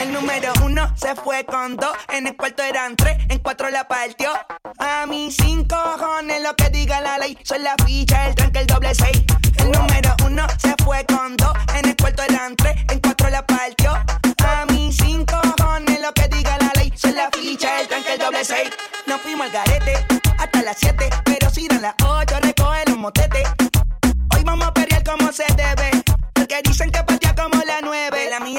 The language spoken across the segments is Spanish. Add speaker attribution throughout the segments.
Speaker 1: El número uno se fue con dos, en el cuarto eran tres, en cuatro la partió. A mí cinco cojones lo que diga la ley, son la ficha, el tranque, el doble seis. El número uno se fue con dos, en el cuarto eran tres, en cuatro la partió. A mí cinco cojones lo que diga la ley, son la ficha, el tranque, el doble seis. Nos fuimos al garete hasta las siete, pero si dan las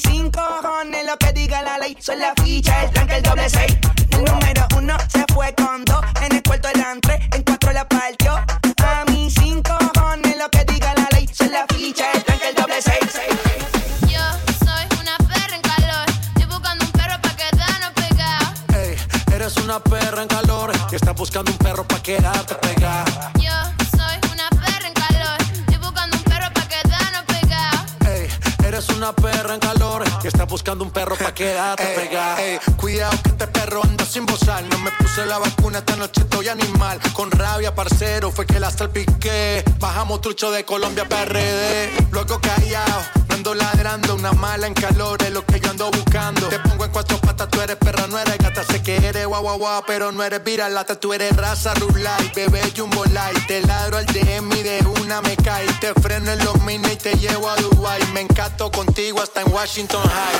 Speaker 1: cinco cojones lo que diga la ley. Son la ficha, el tranque, el doble seis. El número uno se fue con dos. En el cuarto eran tres, en cuatro la partió. A mí cinco cojones lo que diga la ley. Son la ficha, el tranque, el doble seis.
Speaker 2: Yo soy una perra en calor. Estoy buscando un perro pa' quedarnos pegados.
Speaker 3: Ey, eres una perra en calor y estás buscando un perro pa' quedarte pegada. Estás buscando un perro pa' quedarte
Speaker 4: Ey,
Speaker 3: pegada.
Speaker 4: ey, cuidado que este perro anda sin bozar. No me puse la vacuna, esta noche estoy animal. Con rabia, parcero, fue que la salpiqué. Bajamos trucho de Colombia PRD. Luego callado, no ando ladrando. Una mala en calor es lo que yo ando buscando. Te pongo en cuatro patas, tú eres perra, no eres gata. Sé que eres guau guau guau, pero no eres viralata. Tú eres raza rulay, bebé jumbo light. Te ladro al DM y de una me cae. Te freno en los mini y te llevo a Dubai. Me encanto contigo hasta en Washington High.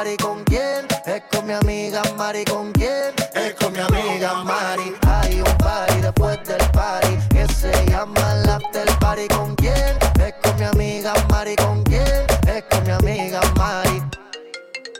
Speaker 5: party. ¿Con quién? Es con mi amiga Mari. ¿Con quién? Es con mi amiga Mari.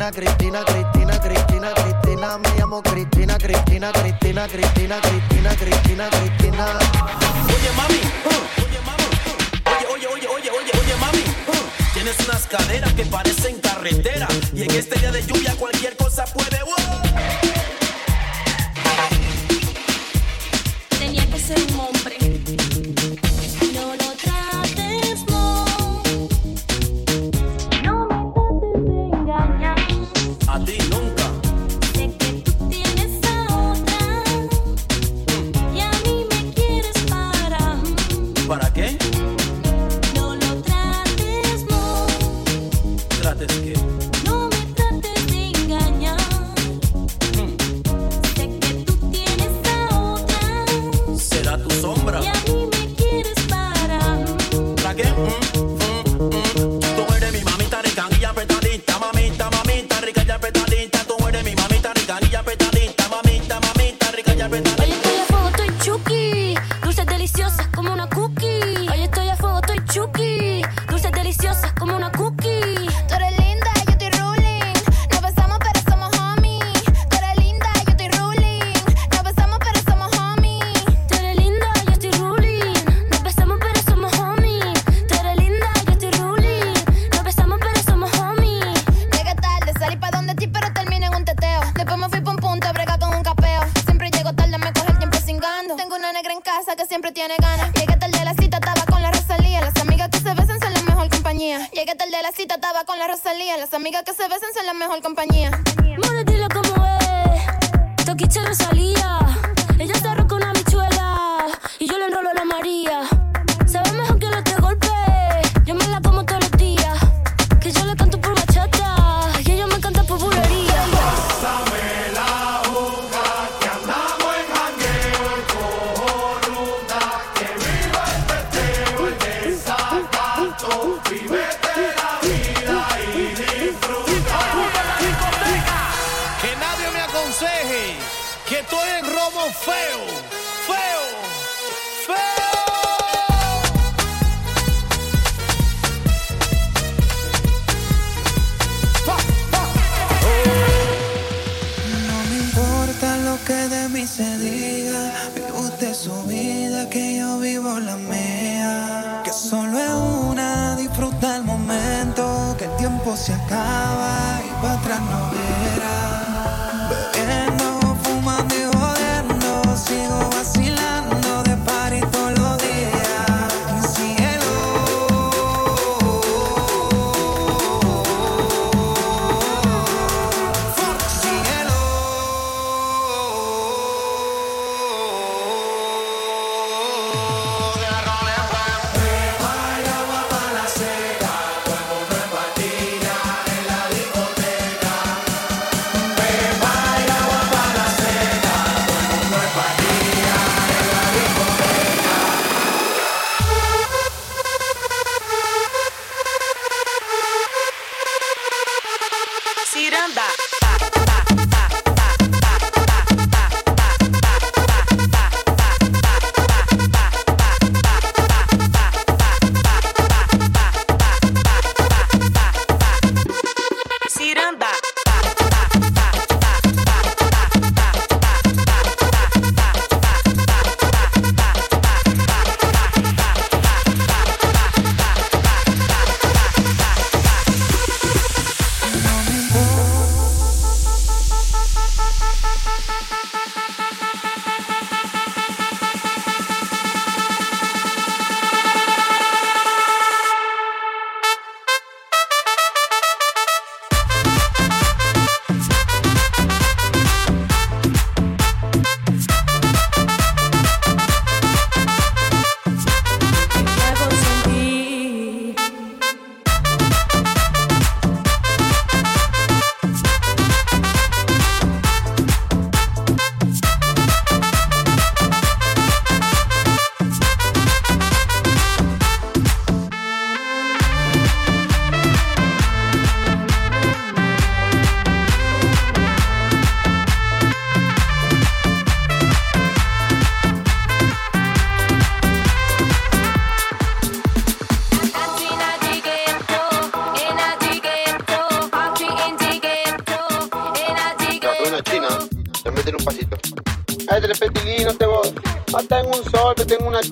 Speaker 5: Cristina, Cristina, Cristina, Cristina, Cristina, Cristina. Me llamo Cristina, Cristina, Cristina, Cristina, Cristina, Cristina, Cristina.
Speaker 3: Oye, mami. Oye, mami. Oye, oye, oye, oye, oye, oye, mami. Tienes unas caderas que parecen carretera. Y en este día de lluvia cualquier cosa puede.
Speaker 6: Tenía que ser un hombre.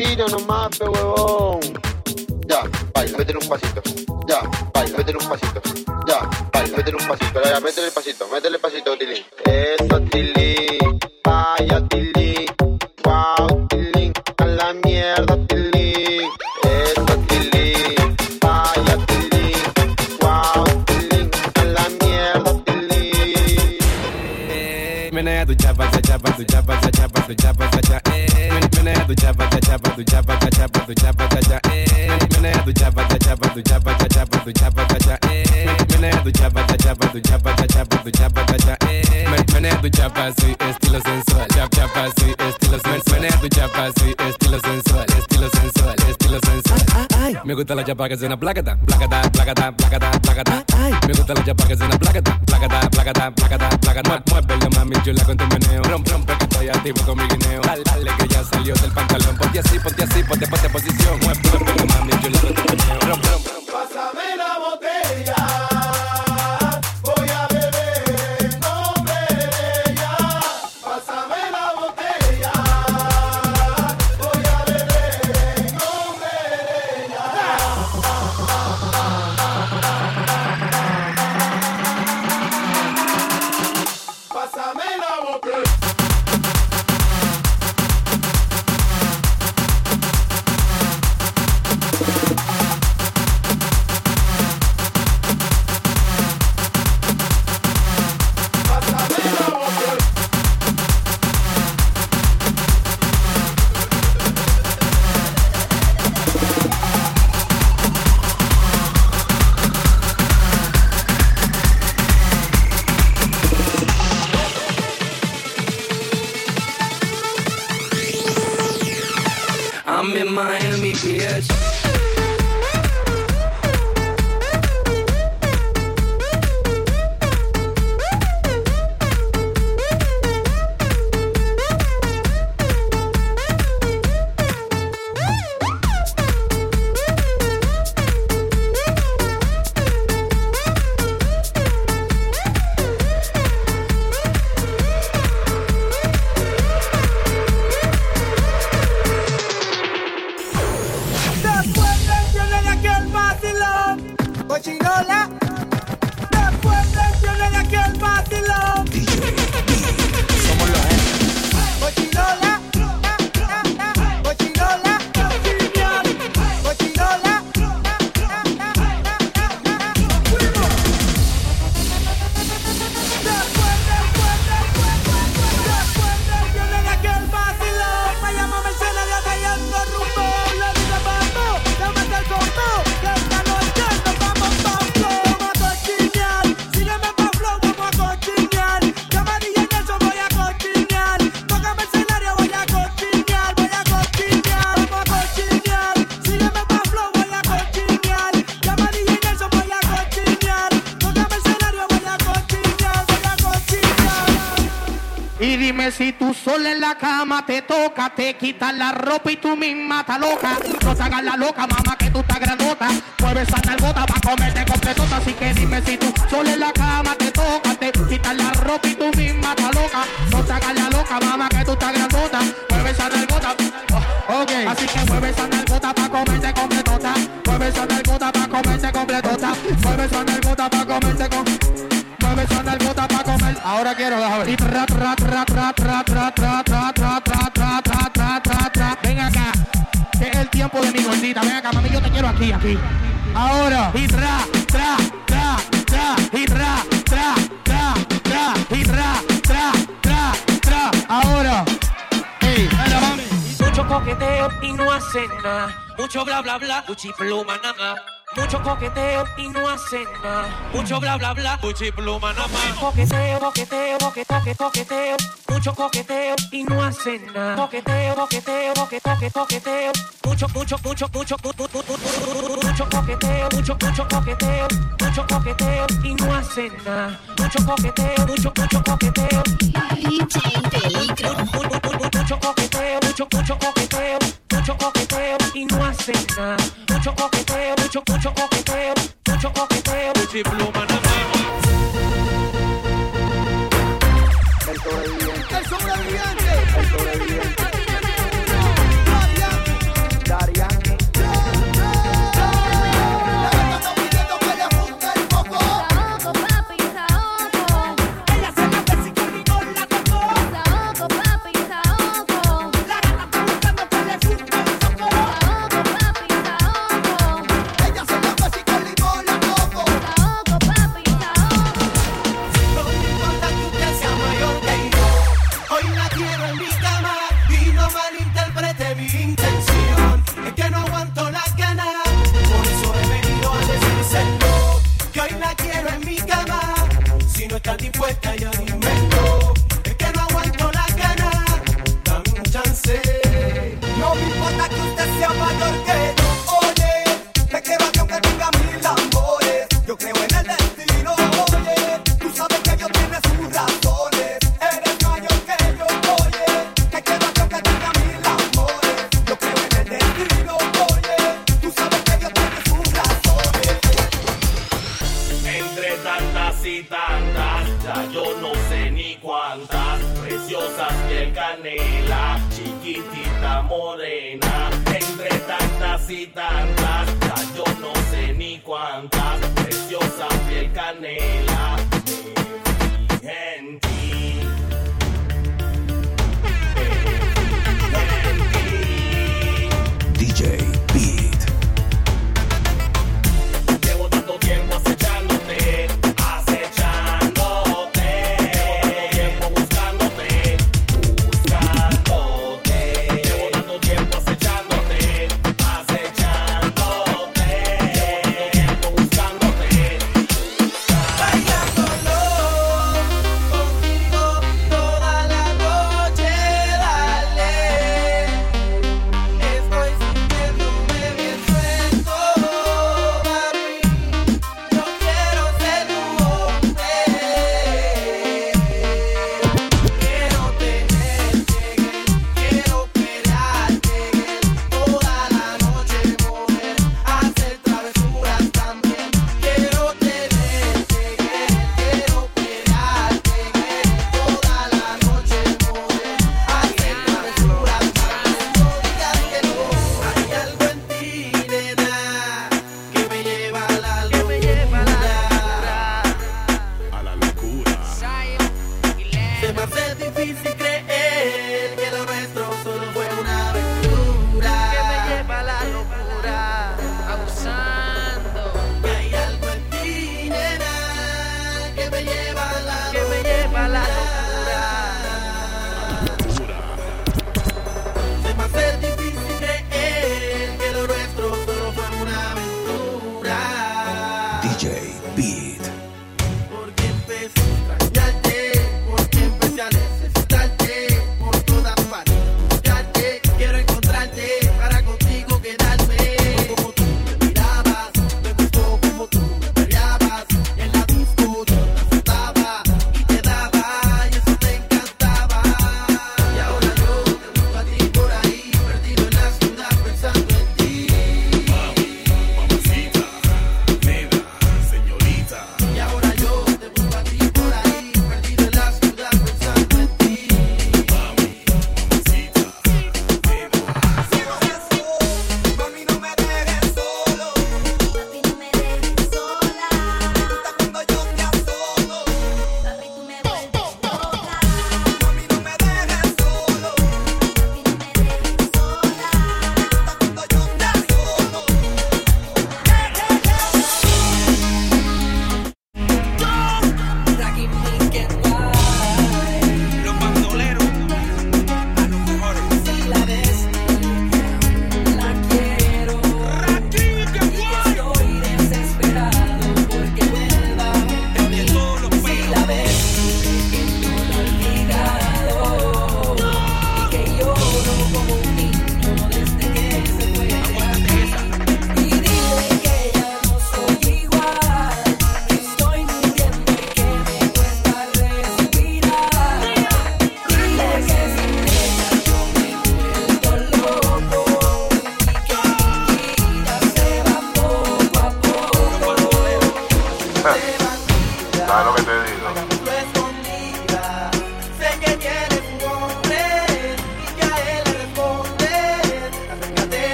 Speaker 7: tiro nomás, pe huevón. Ya, baila, meter un pasito. Ya, baila, meter un pasito.
Speaker 8: gusta la chapa que suena placata, placata, placata, placata, placata. Ay, me gusta la chapa que suena placata, placata, placata, placata, placata. Muévelo, mami, yo la cuento meneo. Rom, rompe que estoy activo con mi guineo. Dale, dale, que ya salió del pantalón. Ponte así, ponte así, ponte, ponte
Speaker 9: posición. Mueve quitas la ropa y tú misma estás loca. No te hagas la loca, mamá, que tú estás grandota. Mueves esa nalgota pa'
Speaker 10: Mucho bla, bla, bla. Cuchipluma, nada. Mucho coqueteo y no hacen nada. Mucho bla bla bla, pluma nada más. Coqueteo, coqueteo, coqueteo, coqueteo. Mucho coqueteo y no hacen nada. Coqueteo, coqueteo, coqueteo, coqueteo. Mucho, mucho, mucho, mucho, mucho coqueteo, mucho, mucho coqueteo, mucho coqueteo y no hacen nada. Mucho coqueteo, mucho, mucho coqueteo. Mucho coqueteo, mucho, mucho coqueteo, Mucho
Speaker 1: ojo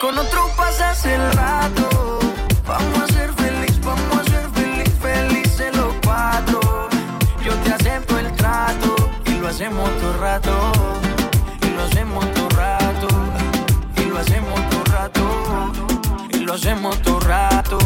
Speaker 1: con
Speaker 11: otro pasas el rato. Vamos a ser feliz, vamos a ser feliz, feliz en los cuatro. Yo te acepto el trato y lo hacemos todo el rato. Y lo hacemos todo el rato. Y lo hacemos todo rato. Y lo hacemos todo rato.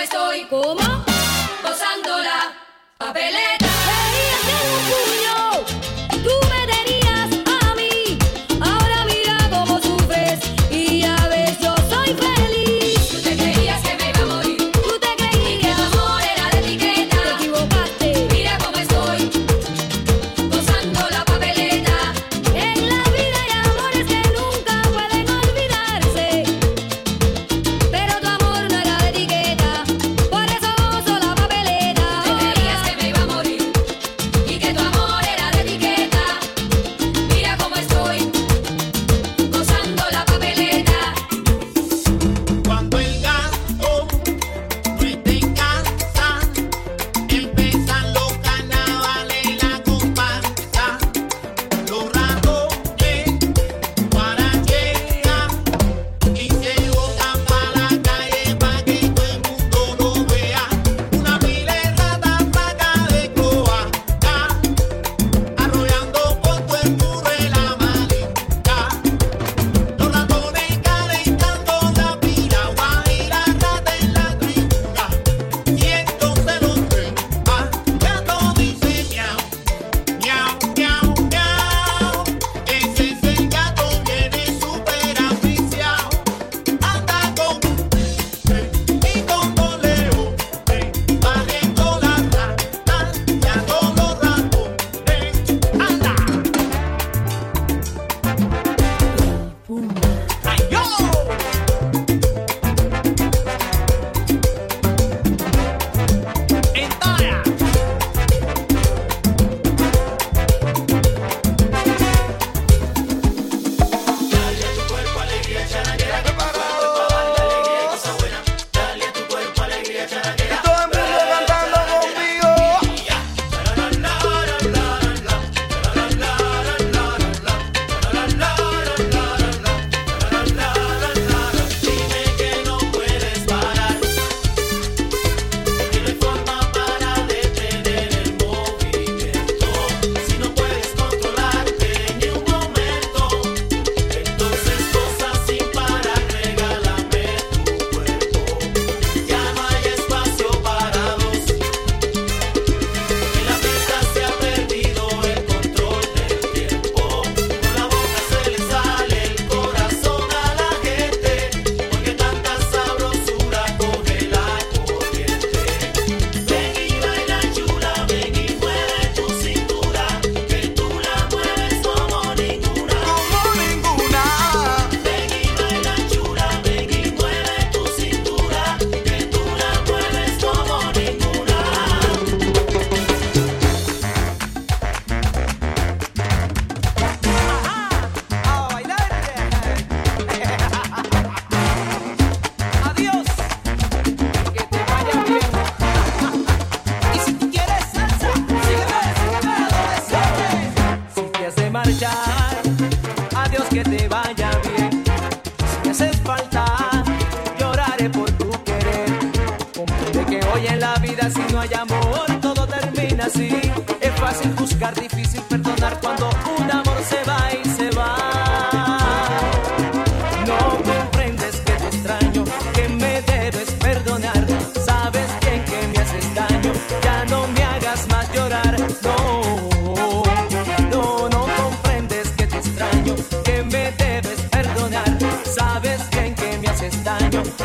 Speaker 12: Estoy.
Speaker 13: ¿Cómo?
Speaker 12: Gozando la papeleta.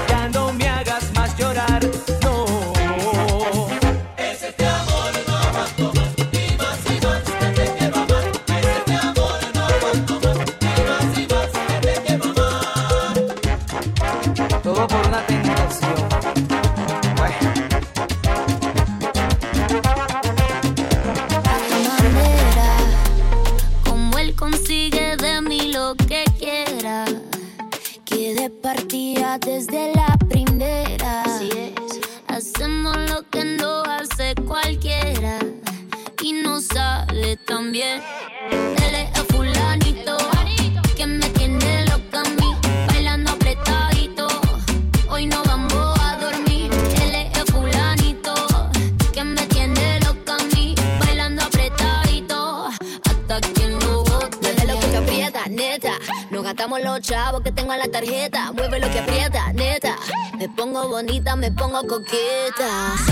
Speaker 14: Daño, ya
Speaker 2: coqueta.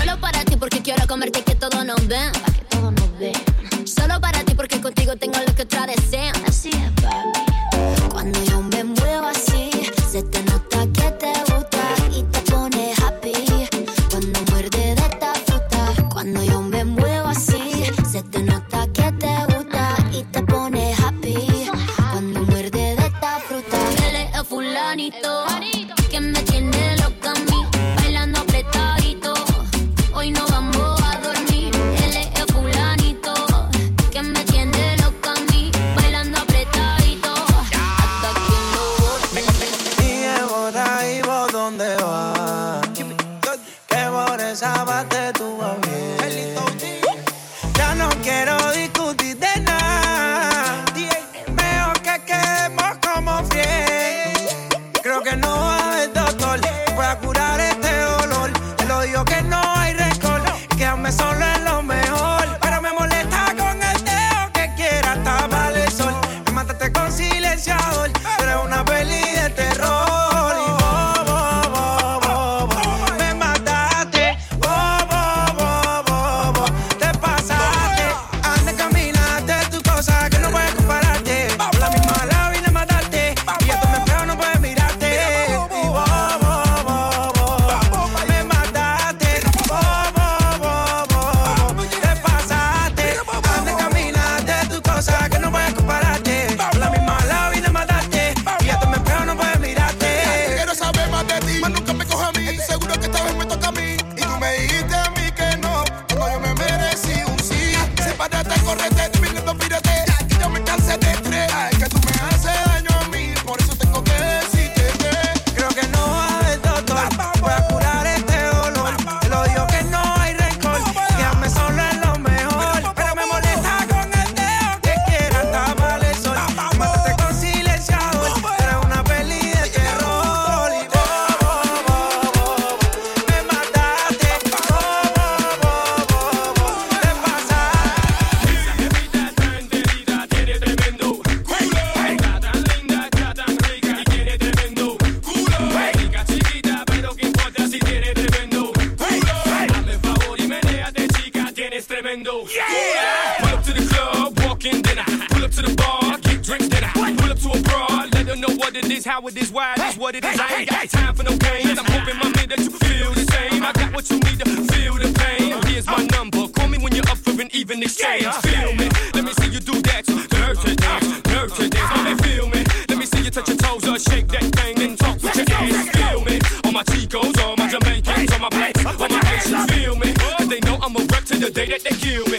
Speaker 15: Day that they kill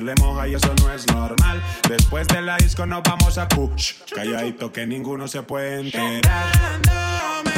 Speaker 16: le
Speaker 17: moja y eso no es normal. Después de la disco nos vamos a push. Calladito que ninguno se puede enterar.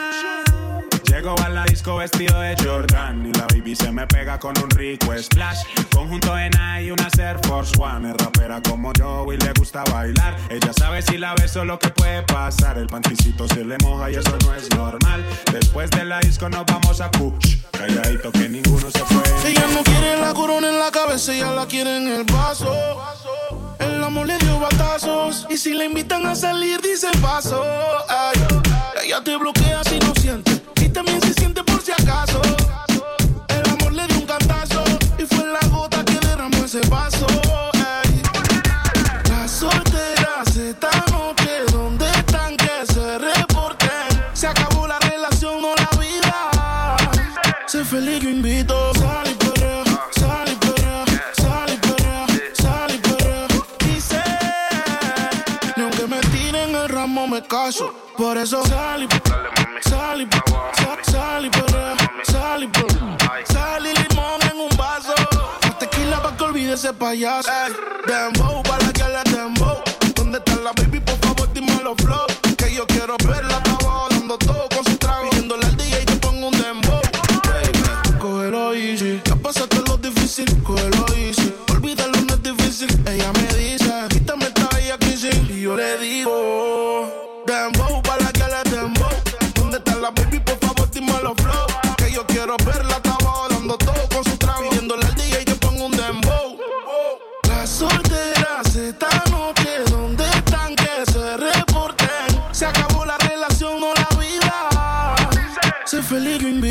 Speaker 17: Llego a la disco vestido de Jordan y la baby se me pega con un rico splash. Conjunto en y una Air Force One. Es rapera como yo y le gusta bailar. Ella sabe si la beso lo que puede pasar. El panticito se le moja y eso no es normal. Después de la disco nos vamos a push. Calladito que ninguno se fue.
Speaker 18: Ella no quiere la corona en la cabeza, ella la quiere en el vaso. El amor le dio batazos. Y si le invitan a salir, dice paso. Ella te bloquea si no siente. Y también se siente por si acaso. El amor le dio un cantazo. Y fue la gota que derramó ese vaso. Ay. Las solteras esta noche, ¿dónde están? Que se reporten. Se acabó la relación, no la vida. Sé feliz, yo invito. Sal y perrea, sal y sal y perrea, sal y perrea. Y perrea, y limón en un vaso. Más tequila pa' que olvide ese payaso. Ey, dembow, para que le dembow. ¿Dónde está la baby? Por favor, dime los flow. Que yo quiero verla, estaba dando todo con su trago. Pidiéndole al DJ que ponga un dembow. Baby, cógelo easy. Ya pasaste lo difícil, cógelo easy. Olvídalo, no es difícil. Ella me dice, quítame esta bella kissing. Y yo le digo, Quiero verla, estaba dando todo con su al un dembow. ¿dónde están? Que se reporten. Se acabó la relación, no la vida. Sé feliz, invito.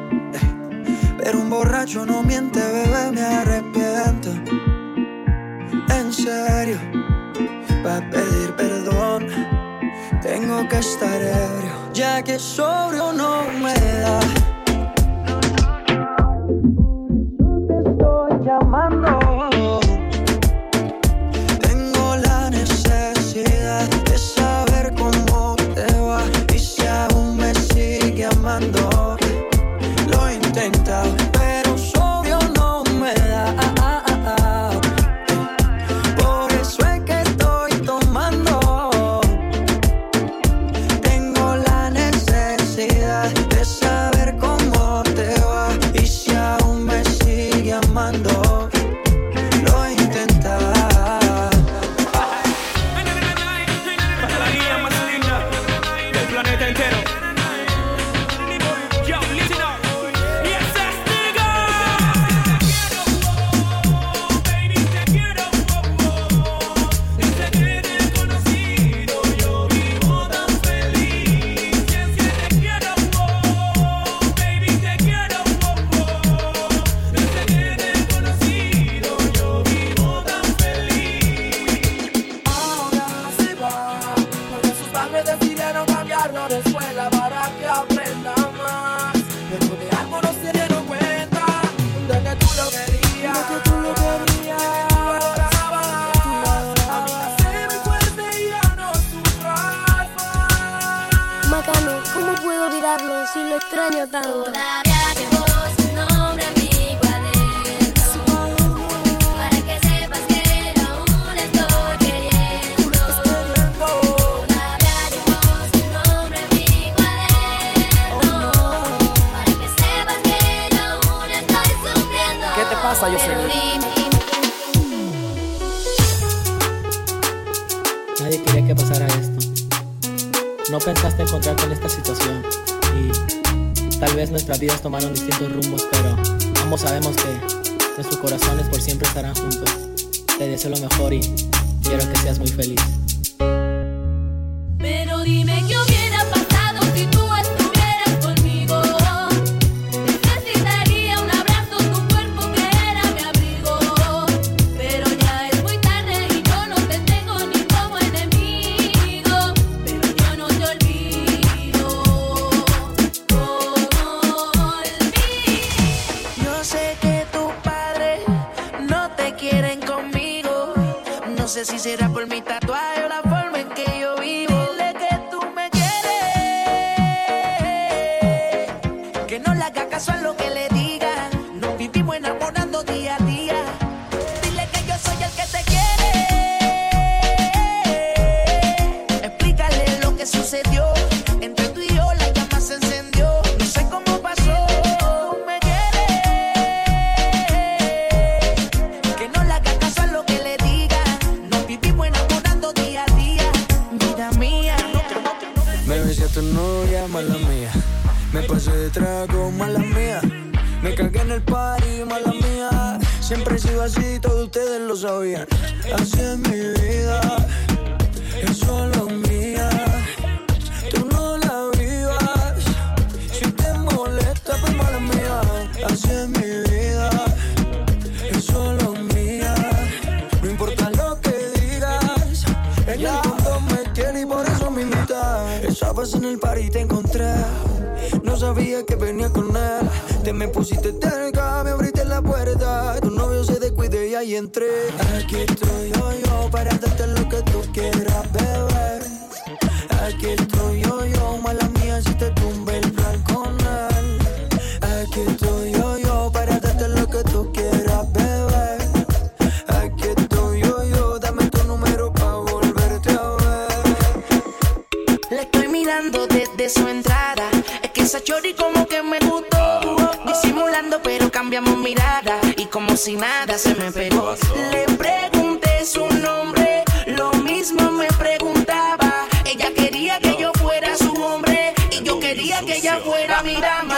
Speaker 11: Pero un borracho no miente, bebé, me arrepiento. En serio, para pedir perdón, tengo que estar ebrio, ya que sobrio no me da. Por eso te estoy llamando.
Speaker 17: Mira,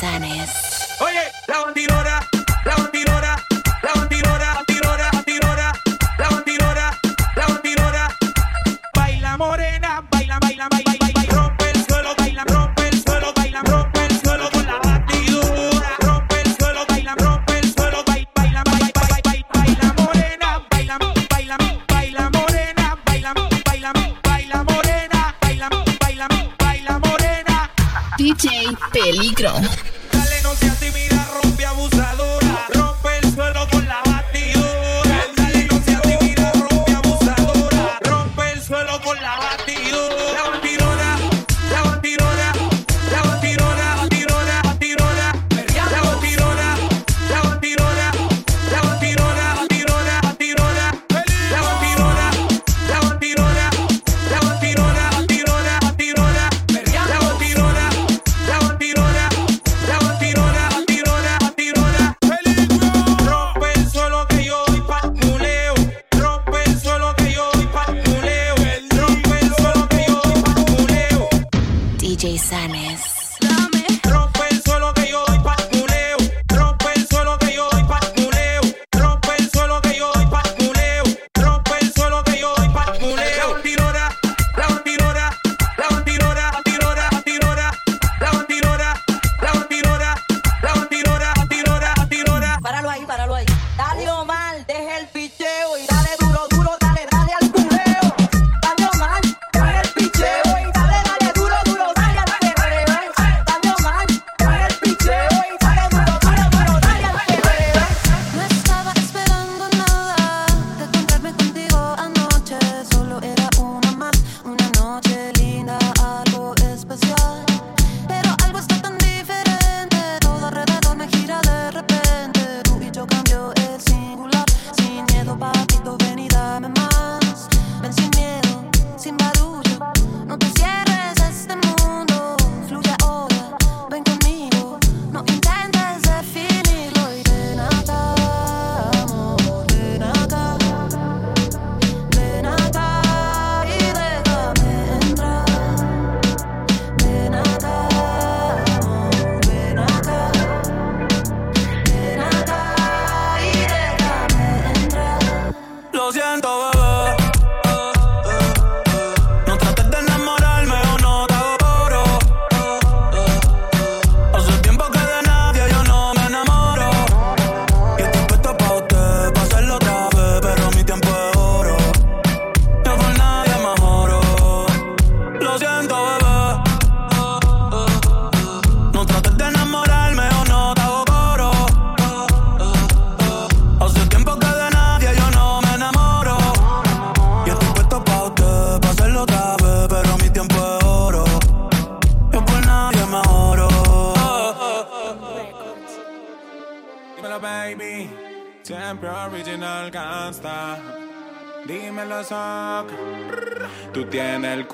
Speaker 17: Sanis.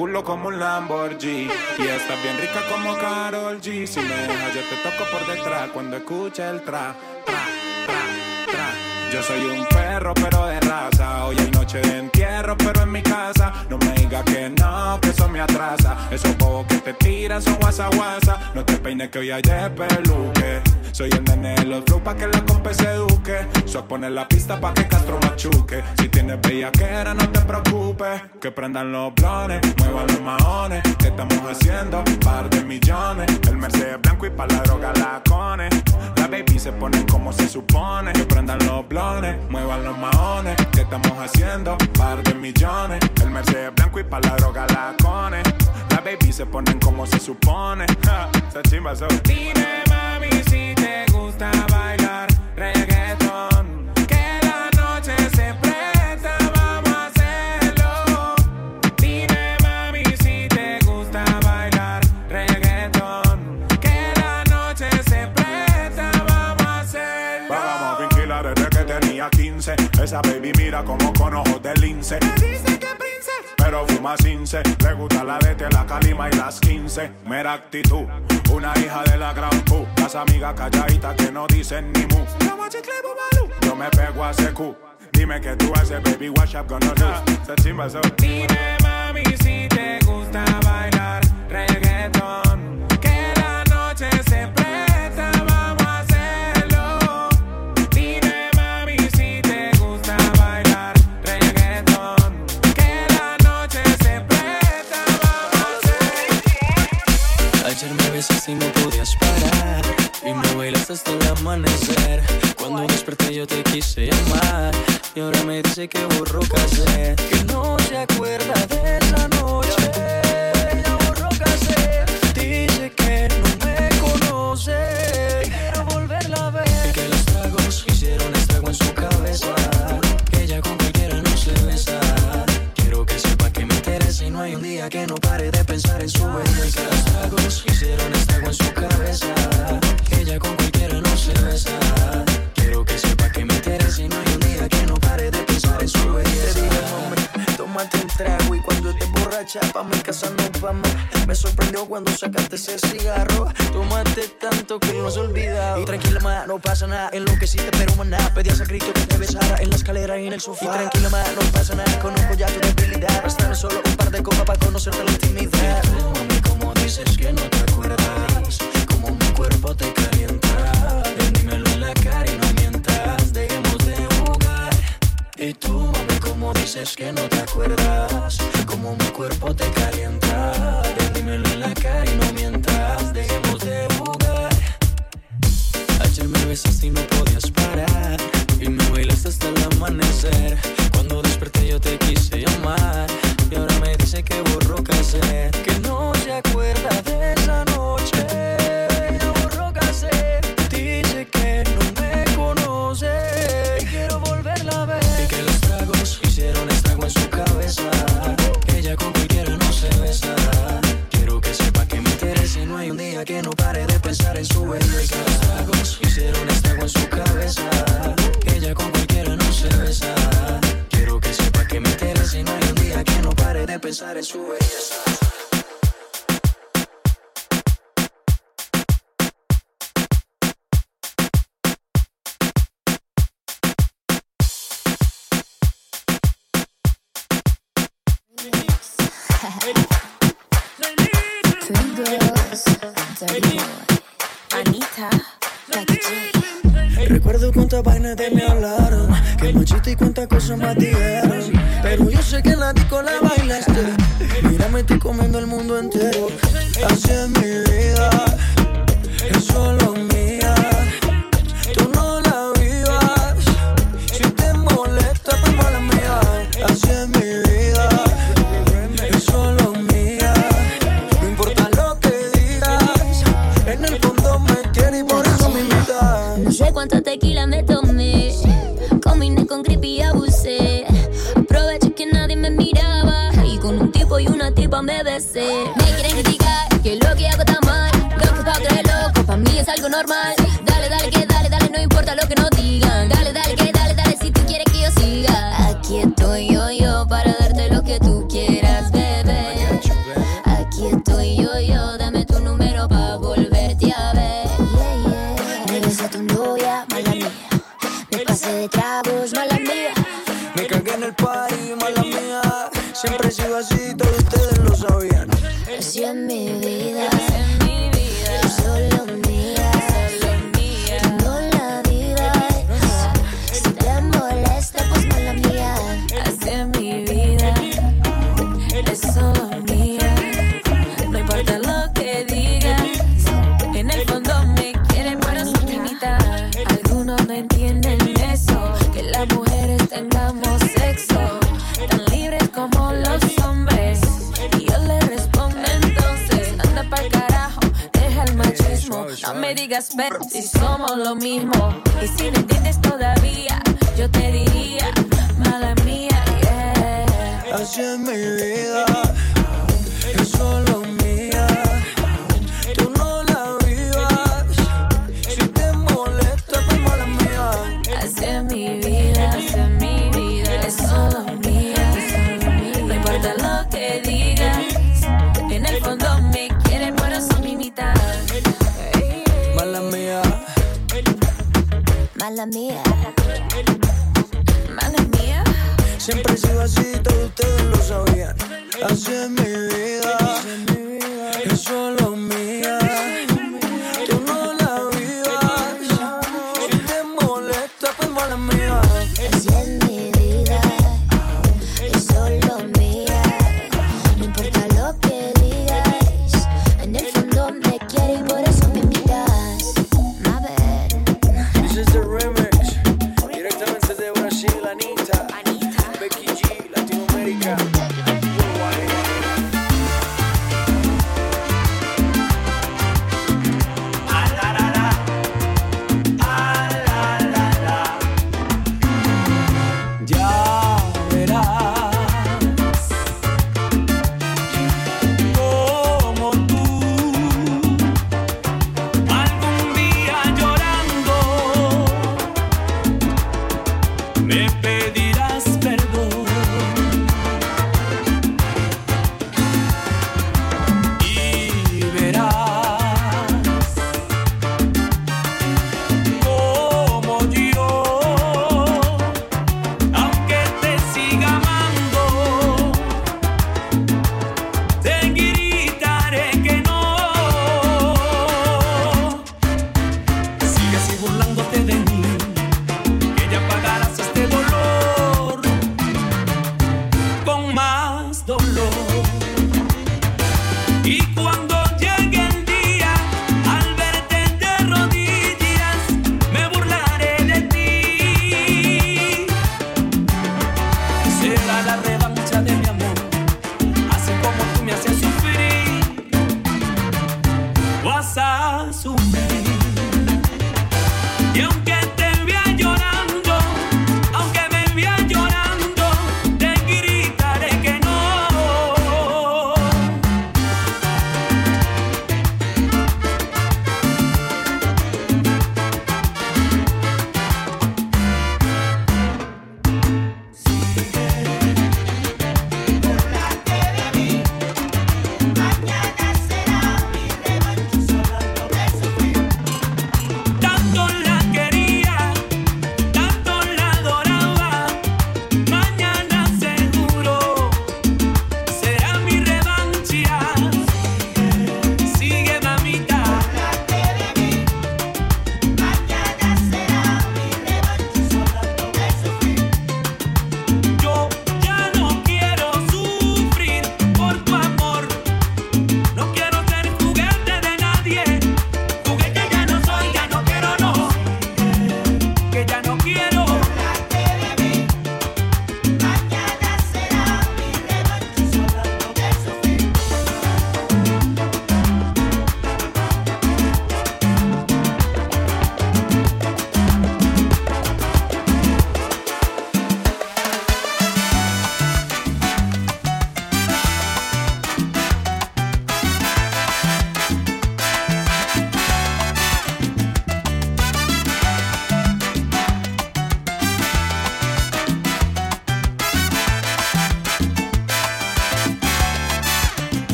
Speaker 17: Culo como un Lamborghini. Y estás bien rica como Carol G. Si me dejas, yo te toco por detrás cuando escuche el tra. Yo soy un perro, pero de raza. Hoy hay noche de entierro, pero en mi casa. No me digas que no, que eso me atrasa. Esos bobos que te tiran son guasa guasa. No te peines que hoy hay de peluque. Soy el nene de los pa' que la compa se eduque. Soy poner la pista pa' que Castro machuque. Tienes bellaquera, no te preocupes. Que prendan los blones, muevan los maones. ¿Qué estamos haciendo? Par de millones. El Mercedes blanco y pa' la droga la cone. La baby se ponen como se supone. Que prendan los blones, muevan los maones. ¿Qué estamos haciendo? Par de millones. El Mercedes blanco y pa' la droga la cone. La baby se ponen como se supone. Ja, chimba so. Dime mami si te gusta bailar Esa baby mira como con ojos de lince. dice que princesa. Pero fuma cince, le gusta la de la calima y las 15. Mera actitud, una hija de la gran pu. Las amigas calladitas que no dicen ni mu. Yo me pego a ese cu. Dime que tú haces, baby, what's up gonna do? Chimba so. Dime, mami, si te gusta bailar reggaeton. Que la noche se
Speaker 11: amanecí y no podías parar. Y me bailaste hasta el amanecer. Cuando desperté yo te quise llamar. Y ahora me dice que borró casé. Que no se acuerda de esa noche. Ella borró casé. Dice que no me conoce. Quiero volverla a ver. y Que los tragos hicieron estrago en su cabeza no hay un día que no pare de pensar en su belleza. Los tragos hicieron estago en su cabeza. Ella con cualquiera no se besa. Quiero que sepa que me interesa y no hay un día que no pare de pensar en su belleza. Te digo, hombre, tómate un trago y hecha pa' mi casa, no. Me sorprendió cuando sacaste ese cigarro. Tomaste tanto que no se olvida. Y tranquila, ma, no pasa nada. En lo que hiciste, pero maná. Pedías a grito que te besara en la escalera y en el sofá. Y tranquila, ma, no pasa nada. Conozco ya tu debilidad. Bastaron solo un par de copas para conocerte la intimidad. Mami, como dices que no te acuerdas. Como mi cuerpo te calienta. Ven, dímelo en la cara y no mientas. Dejemos de jugar. Y tú, mami, dices que no te acuerdas. Como mi cuerpo te calienta. Dímelo en la cara y no mientas. Dejemos de jugar. Ayer me besaste y no podías parar. Y me bailaste hasta el amanecer. Cuando desperté yo te quise llamar. Y ahora me dice que borró cassette. Que no pare de pensar en su belleza. Hicieron estrago en su cabeza. Ella con cualquiera no se besa. Quiero que sepa que me interesa y no hay un día que no pare de pensar en su belleza. De me hablaron, que machista y cuántas cosas más dijeron. Pero yo sé que en la disco la bailaste. Mira, me estoy comiendo el mundo entero. Así es mi me
Speaker 19: quieren criticar que lo que hago está mal. Lo que pa' creer loco, pa' mí es algo normal.